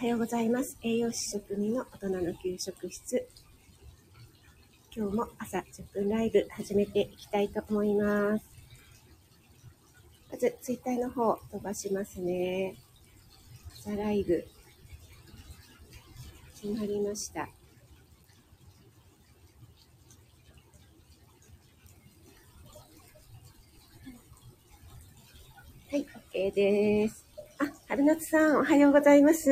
はようございます。栄養士食味の大人の給食室。今日も朝10分ライブ始めていきたいと思います。まず、ツイッターの方飛ばしますね。朝ライブ。決まりました。はい、OK です。春夏さん、おはようございます。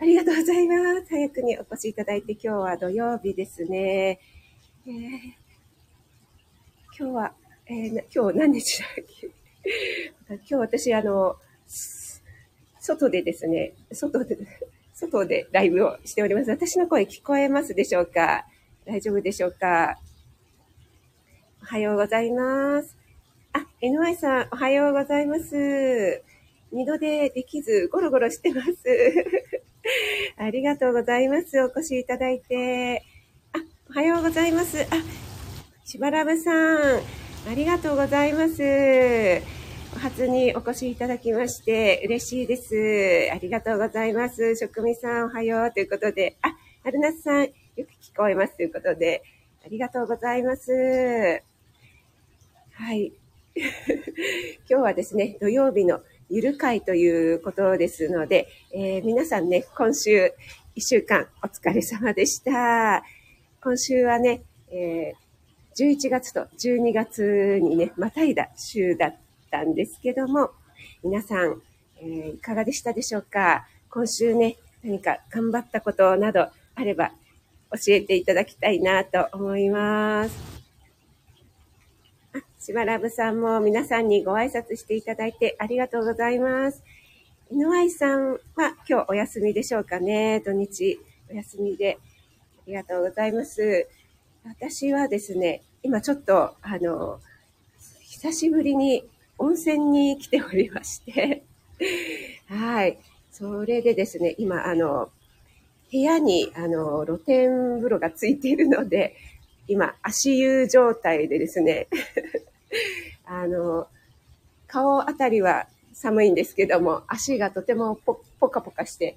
ありがとうございます。早くにお越しいただいて、今日は土曜日ですね。えー今日は、えー今日何日だっけ？今日私、あの、外でですね、外で、外でライブをしております。私の声聞こえますでしょうか？大丈夫でしょうか？おはようございます。あ、NY さん、おはようございます。二度でできず、ゴロゴロしてます。ありがとうございます。お越しいただいて。あ、おはようございます。あ、しばらぶさん、ありがとうございます。お初にお越しいただきまして、嬉しいです。ありがとうございます。職味さん、おはよう。ということで、あ、春夏さん、よく聞こえます。ということで、ありがとうございます。はい。今日はですね、土曜日のゆる会ということですので、えー皆さんね、今週1週間お疲れ様でした。今週はね、えー11月と12月にね、またいだ週だったんですけども、皆さん、えーいかがでしたでしょうか？今週ね、何か頑張ったことなどあれば教えていただきたいなと思います。あ、しばらぶさんも皆さんにご挨拶していただいてありがとうございます。井上さんは今日お休みでしょうかね。土日お休みで。ありがとうございます。私はですね、今ちょっと、あの、久しぶりに温泉に来ておりまして、はい。それでですね、今、あの、部屋に、あの、露天風呂がついているので、今、足湯状態でですね、あの、顔あたりは寒いんですけども、足がとてもポポカポカして、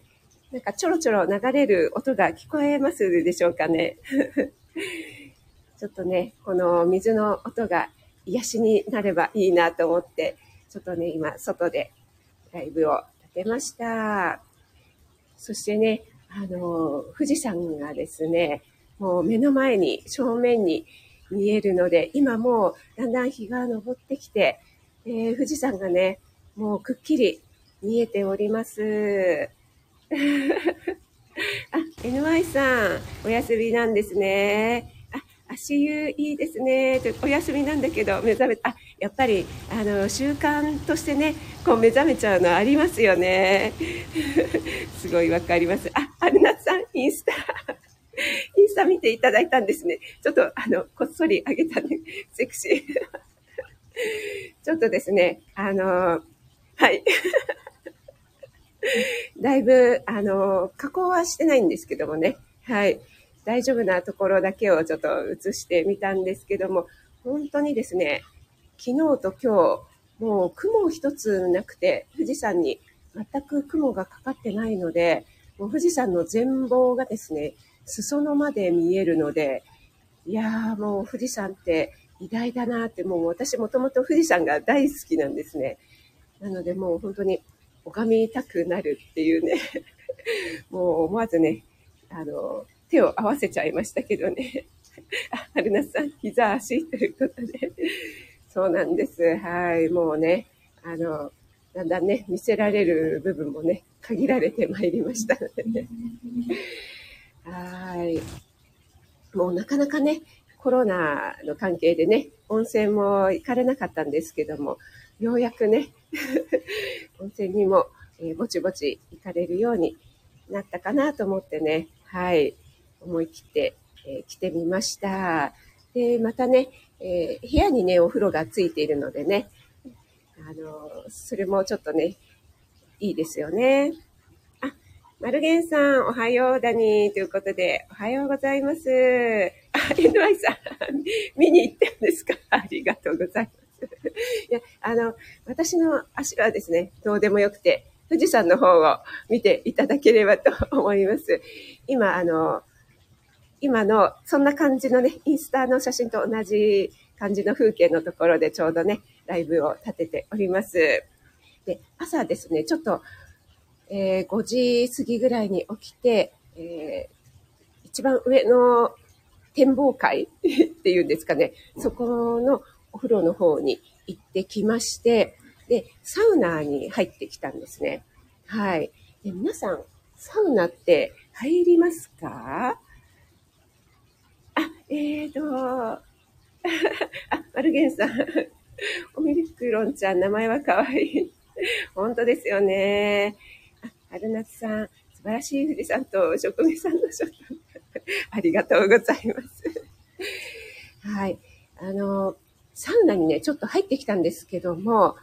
なんかちょろちょろ流れる音が聞こえますでしょうかね。ちょっとね、この水の音が癒しになればいいなと思って、ちょっとね、今、外でライブを立てました。そしてね、あの、富士山がですね、もう目の前に、正面に見えるので、今もうだんだん日が昇ってきて、えー富士山がね、もうくっきり見えております。あ、NY さん、お休みなんですね。あ、足湯いいですね。とお休みなんだけど、目覚め、あ、やっぱり、あの、習慣としてね、こう目覚めちゃうのありますよね。すごいわかります。あ、春夏さん、インスタ。インスタ見ていただいたんですね。ちょっと、あの、こっそりあげたね。セクシー。ちょっとですね、あの、はい。だいぶ、あの、加工はしてないんですけどもね。はい。大丈夫なところだけをちょっと映してみたんですけども、本当にですね、昨日と今日、もう雲一つなくて、富士山に全く雲がかかってないので、もう富士山の全貌がですね、裾野まで見えるので、いやーもう富士山って偉大だなって、もう私もともと富士山が大好きなんですね。なのでもう本当に拝みたくなるっていうね、もう思わずね、あの、手を合わせちゃいましたけどね。あ、春夏さん、膝足ということで。そうなんです。はい。もうね、あの、だんだんね、見せられる部分もね、限られてまいりましたのでね。はい。もうなかなかね、コロナの関係でね、温泉も行かれなかったんですけども、ようやくね、温泉にも、えーぼちぼち行かれるようになったかなと思ってね、はい、思い切って、えー来てみました。で、またね、えー部屋にね、お風呂がついているのでね、あのそれもちょっとね、いいですよね。マルゲンさん、おはようだに、ということで、おはようございます。あ、NY さん、見に行ってるんですか？ありがとうございます。いや、あの、私の足はですね、どうでもよくて、富士山の方を見ていただければと思います。今、あの、今の、そんな感じのね、インスタの写真と同じ感じの風景のところでちょうどね、ライブを立てております。で、朝ですね、ちょっと、えー、5時過ぎぐらいに起きて、えー、一番上の展望会 っていうんですかね、そこのお風呂の方に行ってきまして、で、サウナに入ってきたんですね。はい。で皆さん、サウナって入りますか？あ、えーと、あ、マルゲンさん。オミクロンちゃん、名前は可愛い。本当ですよね。春夏さん、素晴らしい富士山と職人さんのショット。ありがとうございます。はい。あの、サウナにね、ちょっと入ってきたんですけども、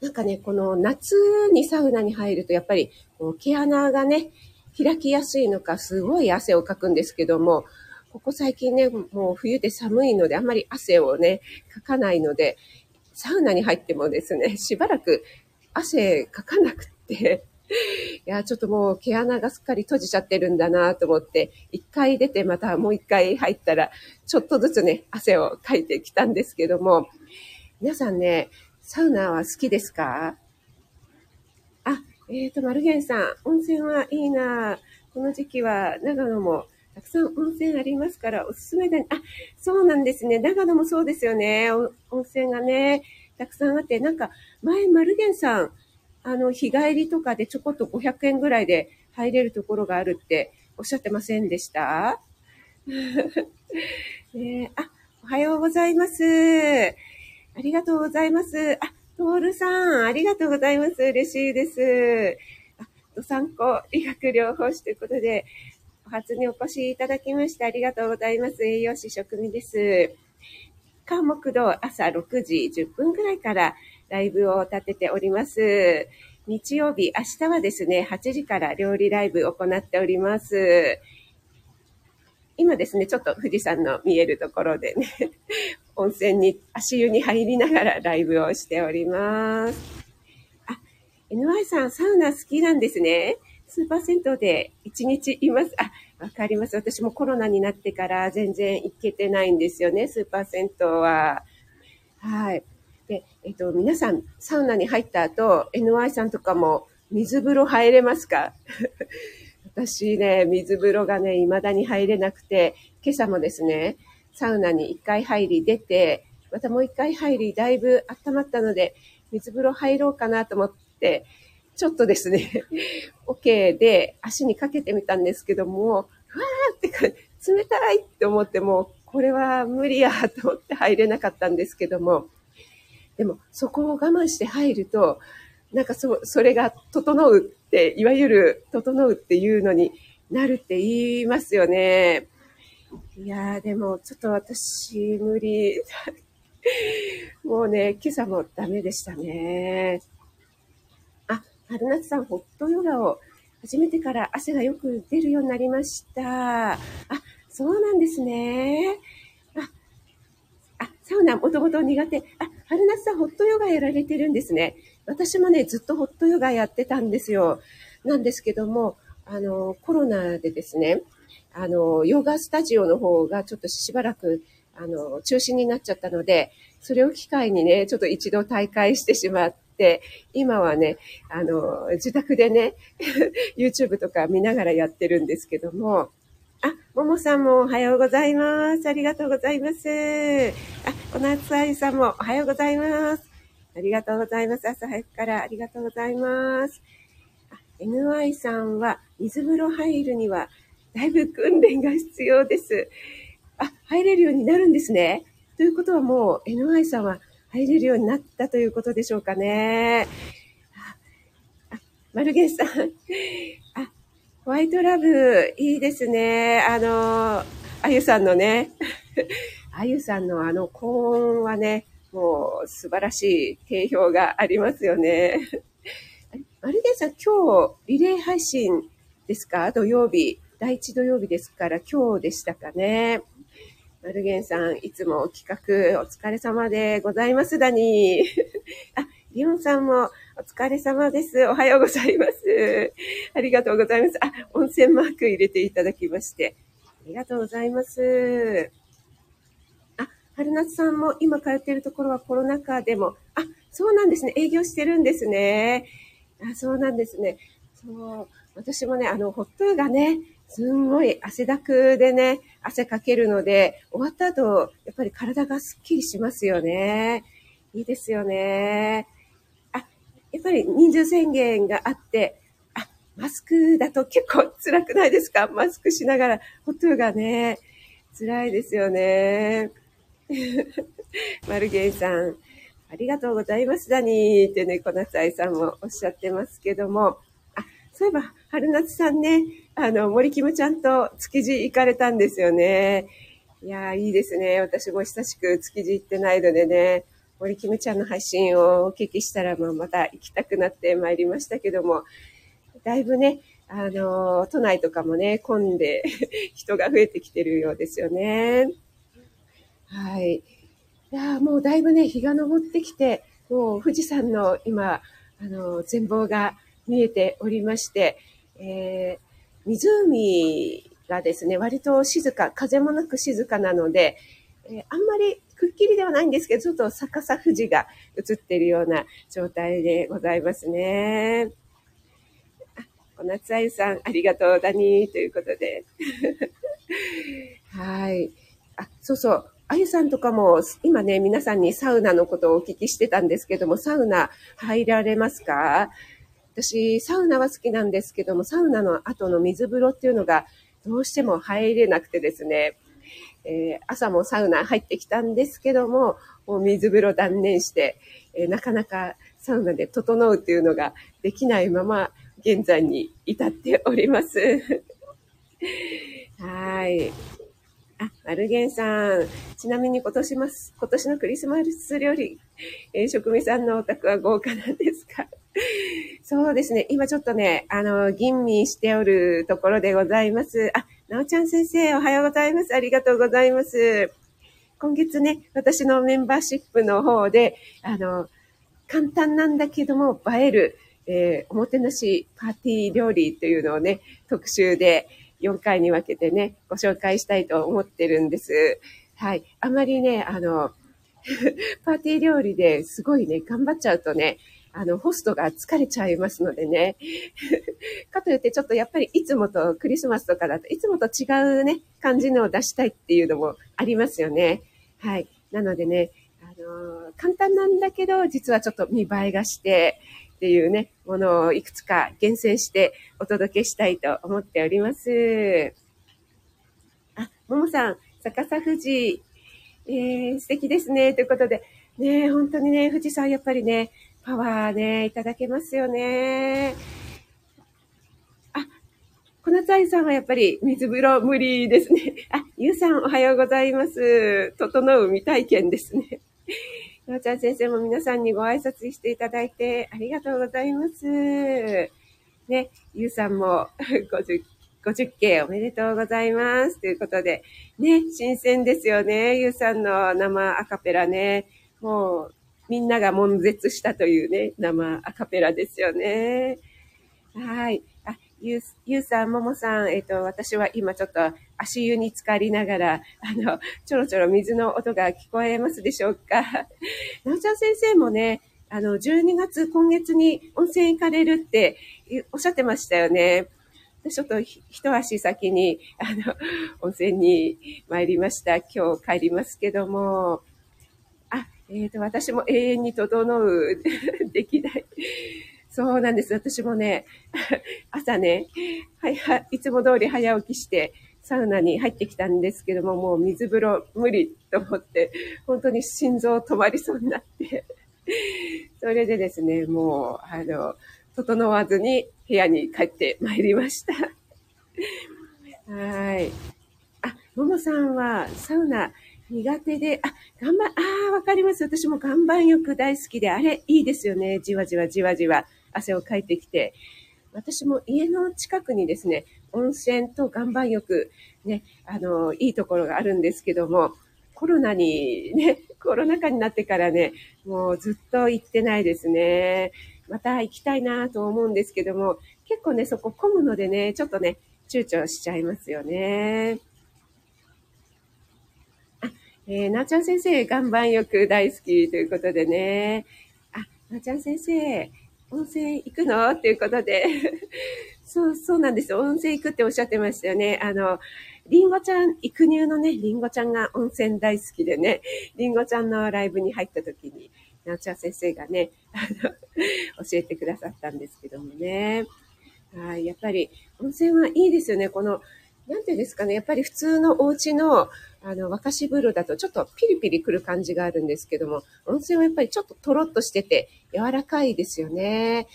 なんかね、この夏にサウナに入ると、やっぱり、こう毛穴がね、開きやすいのか、すごい汗をかくんですけども、ここ最近ね、もう冬で寒いので、あんまり汗をね、かかないので、サウナに入ってもですね、しばらく汗かかなくて、いや、ちょっともう毛穴がすっかり閉じちゃってるんだなと思って、一回出てまたもう一回入ったら、ちょっとずつね、汗をかいてきたんですけども、皆さんね、サウナは好きですか？あ、えっ、ー、と、マルゲンさん、温泉はいいなこの時期は長野もたくさん温泉ありますからおすすめだ、ね。あ、そうなんですね。長野もそうですよね。温泉がね、たくさんあって、なんか、前、マルゲンさん、あの、日帰りとかでちょこっと500円ぐらいで入れるところがあるっておっしゃってませんでした？ね、あ、おはようございます。ありがとうございます。あ、トールさん、ありがとうございます。嬉しいです。あ、ドサンコ理学療法士ということで、お初にお越しいただきましてありがとうございます。栄養士職味です。科目堂朝6時10分くらいからライブを立てております。日曜日、明日はですね、8時から料理ライブを行っております。今ですね、ちょっと富士山の見えるところでね、温泉に、足湯に入りながらライブをしております。あ、NY さん、サウナ好きなんですね。スーパー銭湯で一日います。あ、わかります。私もコロナになってから全然行けてないんですよね、スーパー銭湯は。はい。で、えっと、皆さん、サウナに入った後、NY さんとかも水風呂入れますか？私ね、水風呂がね、未だに入れなくて、今朝もですね、サウナに一回入り出て、またもう一回入り、だいぶ温まったので、水風呂入ろうかなと思って、ちょっとですね、OK で足にかけてみたんですけども、わーってか、冷たいって思っても、これは無理やと思って入れなかったんですけども、でもそこを我慢して入ると、なんかそ、それが整うって、いわゆる整うっていうのになるって言いますよね。いやー、でもちょっと私無理。もうね、今朝もダメでしたね。あ春夏さん、ホットヨガを始めてから汗がよく出るようになりました。あ、そうなんですね。あ、あ、サウナもともと苦手。あ、春夏さん、ホットヨガやられてるんですね。私もね、ずっとホットヨガやってたんですよ。なんですけども、あの、コロナでですね、あの、ヨガスタジオの方がちょっとしばらく、あの、中止になっちゃったので、それを機会にね、ちょっと一度大会してしまって、今はね、あの、自宅でね、YouTube とか見ながらやってるんですけども、あ、ももさんもおはようございます。ありがとうございます。あ、このつあゆさんもおはようございます。ありがとうございます。朝早くからありがとうございます。NY さんは水風呂入るにはだいぶ訓練が必要です。あ、入れるようになるんですね。ということはもう NY さんは入れるようになったということでしょうかね。あ、マルゲンさん。ホワイトラブ、いいですね。あの、あゆさんのね、あゆさんのあの高音はね、もう素晴らしい定評がありますよね。マルゲンさん、今日、リレー配信ですか？土曜日。第一土曜日ですから今日でしたかね。マルゲンさん、いつも企画お疲れ様でございます、ダニー。あ、リオンさんもお疲れ様です。おはようございます。ありがとうございます。あ、温泉マーク入れていただきまして。ありがとうございます。あ、春夏さんも今通っているところはコロナ禍でも、あ、そうなんですね。営業してるんですね。あ、そうなんですね。そう。私もね、あの、ホットがね、すんごい汗だくでね、汗かけるので、終わった後、やっぱり体がスッキリしますよね。いいですよね。やっぱり人数宣言があって、あ、マスクだと結構辛くないですか？マスクしながら、ホトがね、辛いですよね。マルゲンさん、ありがとうございます、ダニーってね、小夏愛さんもおっしゃってますけども、あ、そういえば、春夏さんね、あの、森キムちゃんと築地行かれたんですよね。いやいいですね。私も久しく築地行ってないのでね、森キムちゃんの配信をお聞きしたら、まあ、また行きたくなってまいりましたけども、だいぶね、あの、都内とかもね、混んで 人が増えてきてるようですよね。はい。いやもうだいぶね、日が昇ってきて、もう富士山の今、あの、全貌が見えておりまして、えー、湖がですね、割と静か、風もなく静かなので、えー、あんまりくっきりではないんですけど、ちょっと逆さ富士が映っているような状態でございますね。あ、小夏あゆさん、ありがとう、だにということで。はい。あ、そうそう。あゆさんとかも、今ね、皆さんにサウナのことをお聞きしてたんですけども、サウナ入られますか？私、サウナは好きなんですけども、サウナの後の水風呂っていうのがどうしても入れなくてですね、えー、朝もサウナ入ってきたんですけども、もう水風呂断念して、えー、なかなかサウナで整うっていうのができないまま、現在に至っております。はい。あ、マルゲンさん。ちなみに今年ます、今年のクリスマス料理、えー、職味さんのお宅は豪華なんですか？そうですね。今ちょっとね、あの、吟味しておるところでございます。あ、なおちゃん先生、おはようございます。ありがとうございます。今月ね、私のメンバーシップの方で、あの、簡単なんだけども映える、えー、おもてなしパーティー料理というのをね、特集で4回に分けてね、ご紹介したいと思ってるんです。はい。あまりね、あの、パーティー料理ですごいね、頑張っちゃうとね、あの、ホストが疲れちゃいますのでね。かといってちょっとやっぱりいつもとクリスマスとかだといつもと違うね、感じのを出したいっていうのもありますよね。はい。なのでね、あのー、簡単なんだけど、実はちょっと見栄えがして、っていうね、ものをいくつか厳選してお届けしたいと思っております。あ、ももさん、逆さ富士、えー、素敵ですね。ということで、ね、本当にね、富士山やっぱりね、パワーね、いただけますよね。あ、小夏愛さんはやっぱり水風呂無理ですね。あ、ゆうさんおはようございます。整う未体験ですね。なおちゃん先生も皆さんにご挨拶していただいてありがとうございます。ね、ゆうさんも 50、50件おめでとうございます。ということで、ね、新鮮ですよね。ゆうさんの生アカペラね。もう、みんなが悶絶したというね、生アカペラですよね。はい。あ、ゆう、ゆうさん、ももさん、えっ、ー、と、私は今ちょっと足湯に浸かりながら、あの、ちょろちょろ水の音が聞こえますでしょうか。なおちゃん先生もね、あの、12月、今月に温泉行かれるっておっしゃってましたよね。ちょっと一足先に、あの、温泉に参りました。今日帰りますけども、えっ、ー、と、私も永遠に整う できない。そうなんです。私もね、朝ね、はい、はい、いつも通り早起きして、サウナに入ってきたんですけども、もう水風呂無理と思って、本当に心臓止まりそうになって それでですね、もう、あの、整わずに部屋に帰ってまいりましたはい。あ、ももさんはサウナ苦手で、あ、岩盤、ああ、わかります。私も岩盤浴大好きで、あれ、いいですよね。じわじわじわじわ、汗をかいてきて。私も家の近くにですね、温泉と岩盤浴、ね、あの、いいところがあるんですけども、コロナにね、コロナ禍になってからね、もうずっと行ってないですね。また行きたいなと思うんですけども、結構ね、そこ混むのでね、ちょっとね、躊躇しちゃいますよね。えー、なーちゃん先生、岩盤浴大好きということでね。あ、なーちゃん先生、温泉行くの？っていうことで。そう、そうなんです。温泉行くっておっしゃってましたよね。あの、りんごちゃん、育乳のね、りんごちゃんが温泉大好きでね、りんごちゃんのライブに入った時に、なおちゃん先生がね、あの、教えてくださったんですけどもね。はい、やっぱり温泉はいいですよね。この、なんてですかね、やっぱり普通のお家の、あの、沸かし風呂だとちょっとピリピリくる感じがあるんですけども、温泉はやっぱりちょっととろっとしてて柔らかいですよね。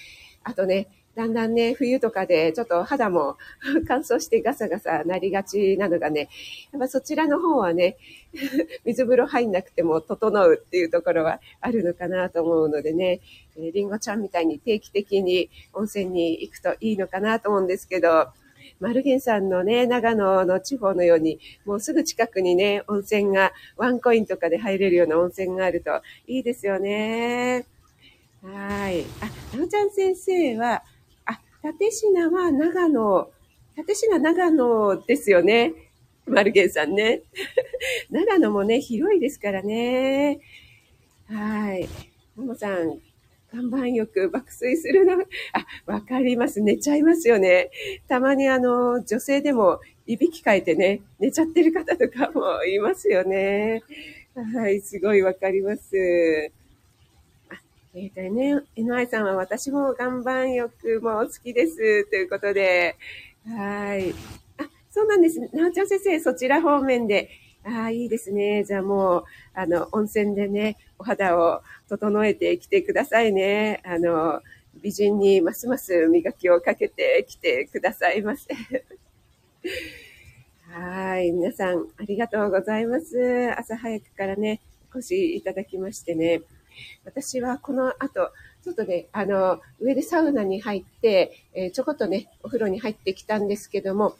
あとね、だんだんね、冬とかでちょっと肌も 乾燥してガサガサなりがちなのがね、やっぱそちらの方はね、水風呂入んなくても整うっていうところはあるのかなと思うのでね、えりんごちゃんみたいに定期的に温泉に行くといいのかなと思うんですけど、マルゲンさんのね、長野の地方のように、もうすぐ近くにね、温泉が、ワンコインとかで入れるような温泉があるといいですよね。はい。あ、なおちゃん先生は、あ立品は長野、立品長野ですよね。マルゲンさんね。長野もね、広いですからね。はい。ももさん、看板よく爆睡するの。あ、わかります。寝ちゃいますよね。たまにあの、女性でもいびきかいてね、寝ちゃってる方とかもいますよね。はい、すごいわかります。えっ、ー、とね、NI さんは私も岩盤浴も好きです。ということで、はい。あ、そうなんです。なおちゃん先生、そちら方面で。ああ、いいですね。じゃあもう、あの、温泉でね、お肌を整えてきてくださいね。あの、美人にますます磨きをかけてきてくださいませ。はい。皆さん、ありがとうございます。朝早くからね、お越しいただきましてね。私はこの後、ちょっとね、あの、上でサウナに入って、えー、ちょこっとね、お風呂に入ってきたんですけども、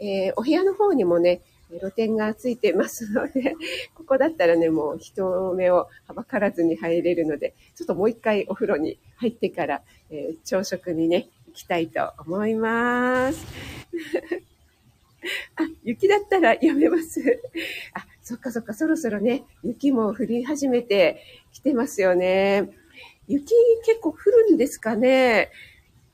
えー、お部屋の方にもね、露店がついてますので、ここだったらね、もう人目をはばからずに入れるので、ちょっともう一回お風呂に入ってから、えー、朝食にね、行きたいと思います。あ、雪だったらやめます。あ、そっかそっか、そろそろね、雪も降り始めてきてますよね。雪結構降るんですかね。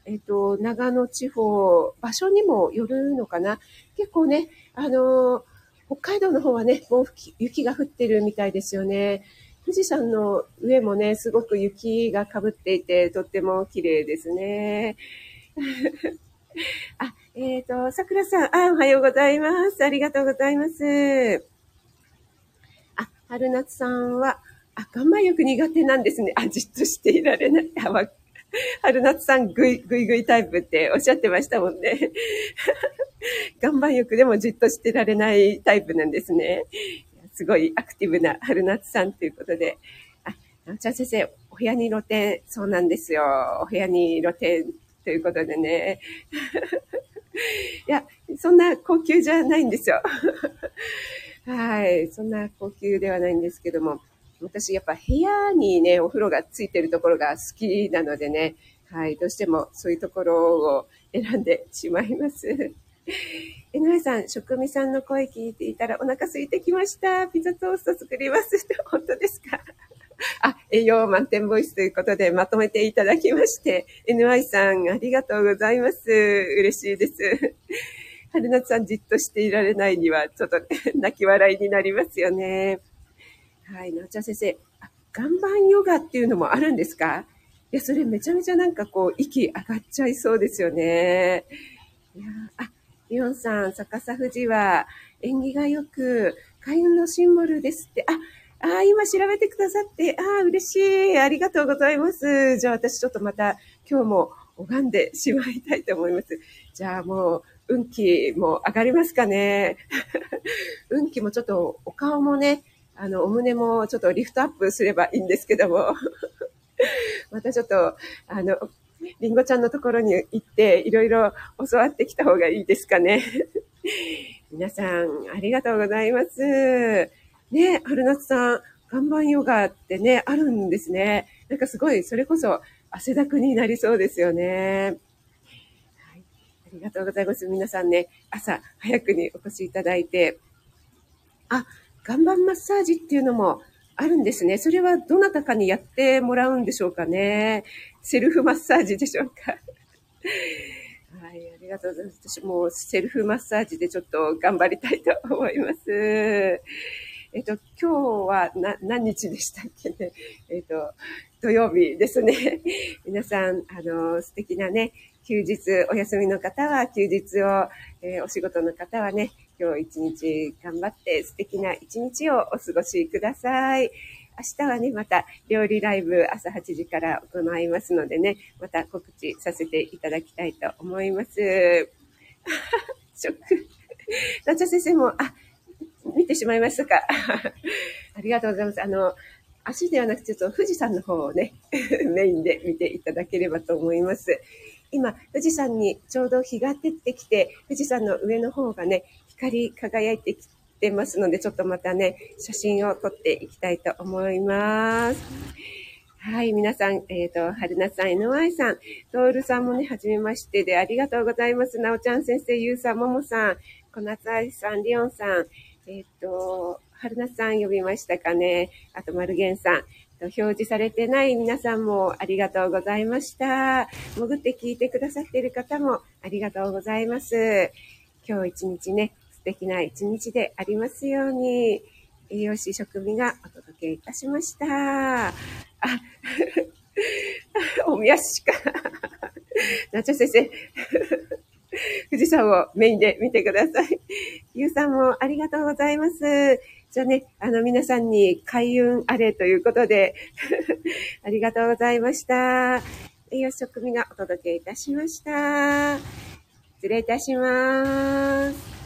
えっ、と、長野地方、場所にもよるのかな。結構ね、あの北海道の方はね、もう雪が降ってるみたいですよね。富士山の上もね、すごく雪がかぶっていて、とっても綺麗ですね。あ、えっ、ー、と、桜さん、あ、おはようございます。ありがとうございます。あ、春夏さんは、あ、岩盤浴苦手なんですね。あ、じっとしていられない。あ、わ、春夏さんぐい、ぐいぐいタイプっておっしゃってましたもんね。岩盤浴でもじっとしてられないタイプなんですね。すごいアクティブな春夏さんということで。あ、なおちゃん先生、お部屋に露店、そうなんですよ。お部屋に露店ということでね。いや、そんな高級じゃないんですよ。はい。そんな高級ではないんですけども、私やっぱ部屋にね、お風呂がついてるところが好きなのでね、はい。どうしてもそういうところを選んでしまいます。えなえさん、職味さんの声聞いていたらお腹空いてきました。ピザトースト作りますって。本当ですか？あ、栄養満点ボイスということでまとめていただきまして、NY さんありがとうございます。嬉しいです。春夏さんじっとしていられないには、ちょっと、ね、泣き笑いになりますよね。はい、なおちゃん先生、あ、岩盤ヨガっていうのもあるんですか？いや、それめちゃめちゃなんかこう、息上がっちゃいそうですよね。いやあ、リオンさん、逆さ富士は縁起が良く、開運のシンボルですって。あ、あ、今調べてくださって、あ、嬉しい。ありがとうございます。じゃあ私ちょっとまた今日も拝んでしまいたいと思います。じゃあもう、運気も上がりますかね？運気もちょっとお顔もね、あの、お胸もちょっとリフトアップすればいいんですけども。またちょっと、あの、りんごちゃんのところに行って、いろいろ教わってきた方がいいですかね。皆さん、ありがとうございます。ね、春夏さん、岩盤ヨガってね、あるんですね。なんかすごい、それこそ汗だくになりそうですよね。はい、ありがとうございます。皆さんね、朝早くにお越しいただいて。あ、岩盤マッサージっていうのもあるんですね。それはどなたかにやってもらうんでしょうかね。セルフマッサージでしょうか。はい、ありがとうございます。私もセルフマッサージでちょっと頑張りたいと思います。えっと、今日はな何日でしたっけね。えっと、土曜日ですね。皆さん、あの、素敵なね、休日、お休みの方は休日を、えー、お仕事の方はね、今日一日頑張って素敵な一日をお過ごしください。明日はね、また料理ライブ朝8時から行いますのでね、また告知させていただきたいと思います。ショック。ナチャ先生も、あ、見てしまいましたか？ありがとうございます。あの、足ではなくて、ちょっと富士山の方をね、メインで見ていただければと思います。今、富士山にちょうど日が照ってきて、富士山の上の方がね、光り輝いてきてますので、ちょっとまたね、写真を撮っていきたいと思います。はい、皆さん、えっ、ー、と、春夏さん、NY さん、トールさんもね、はじめましてでありがとうございます。なおちゃん先生、ゆうさん、ももさん、小夏愛さん、りおんさん、えっ、ー、と、春夏さん呼びましたかね。あと、丸源さん。表示されてない皆さんもありがとうございました。潜って聞いてくださっている方もありがとうございます。今日一日ね、敵な一日でありますように、栄養士食味がお届けいたしました。あ、おみやしか。なちゃ先生。富士山をメインで見てください。ゆうさんもありがとうございます。じゃあね、あの皆さんに開運あれということで、ありがとうございました。栄養食味がお届けいたしました。失礼いたします。